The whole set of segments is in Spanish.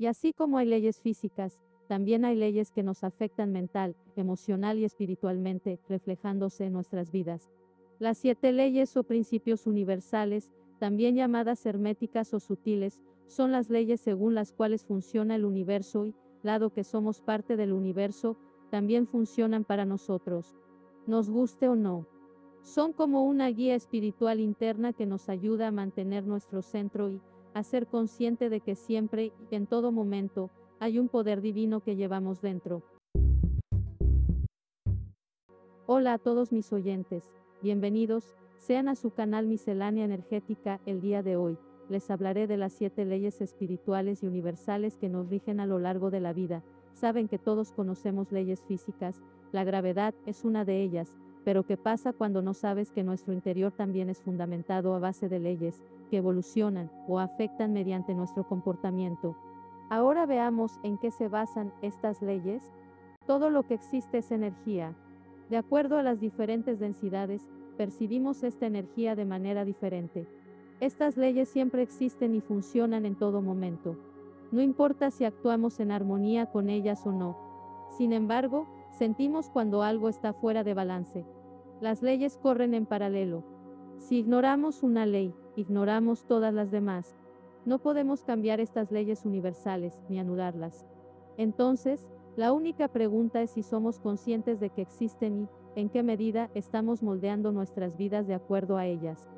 Y así como hay leyes físicas, también hay leyes que nos afectan mental, emocional y espiritualmente, reflejándose en nuestras vidas. Las siete leyes o principios universales, también llamadas herméticas o sutiles, son las leyes según las cuales funciona el universo y, dado que somos parte del universo, también funcionan para nosotros. Nos guste o no. Son como una guía espiritual interna que nos ayuda a mantener nuestro centro y a ser consciente de que siempre y en todo momento hay un poder divino que llevamos dentro. Hola a todos mis oyentes. Bienvenidos, sean a su canal Miscelánea Energética, el día de hoy, les hablaré de las siete leyes espirituales y universales que nos rigen a lo largo de la vida. Saben que todos conocemos leyes físicas, la gravedad es una de ellas, pero ¿qué pasa cuando no sabes que nuestro interior también es fundamentado a base de leyes, que evolucionan o afectan mediante nuestro comportamiento? Ahora veamos en qué se basan estas leyes. Todo lo que existe es energía, de acuerdo a las diferentes densidades, percibimos esta energía de manera diferente. Estas leyes siempre existen y funcionan en todo momento. No importa si actuamos en armonía con ellas o no. Sin embargo, sentimos cuando algo está fuera de balance. Las leyes corren en paralelo. Si ignoramos una ley, ignoramos todas las demás. No podemos cambiar estas leyes universales ni anularlas. Entonces, la única pregunta es si somos conscientes de que existen y, en qué medida, estamos moldeando nuestras vidas de acuerdo a ellas.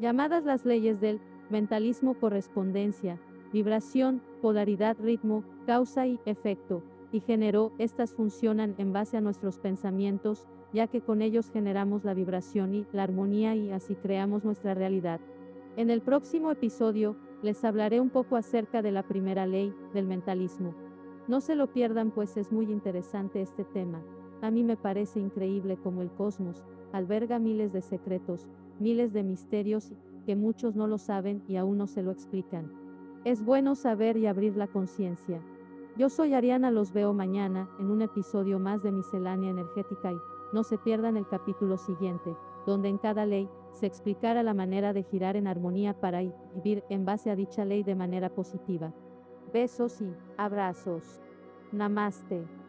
Llamadas las leyes del mentalismo correspondencia, vibración, polaridad, ritmo, causa y efecto, y género, estas funcionan en base a nuestros pensamientos, ya que con ellos generamos la vibración y la armonía y así creamos nuestra realidad. En el próximo episodio, les hablaré un poco acerca de la primera ley, del mentalismo. No se lo pierdan pues es muy interesante este tema. A mí me parece increíble como el cosmos alberga miles de secretos, miles de misterios que muchos no lo saben y aún no se lo explican. Es bueno saber y abrir la conciencia. Yo soy Ariana, los veo mañana en un episodio más de Miscelánea Energética y no se pierdan el capítulo siguiente, donde en cada ley se explicará la manera de girar en armonía para vivir en base a dicha ley de manera positiva. Besos y abrazos. Namaste.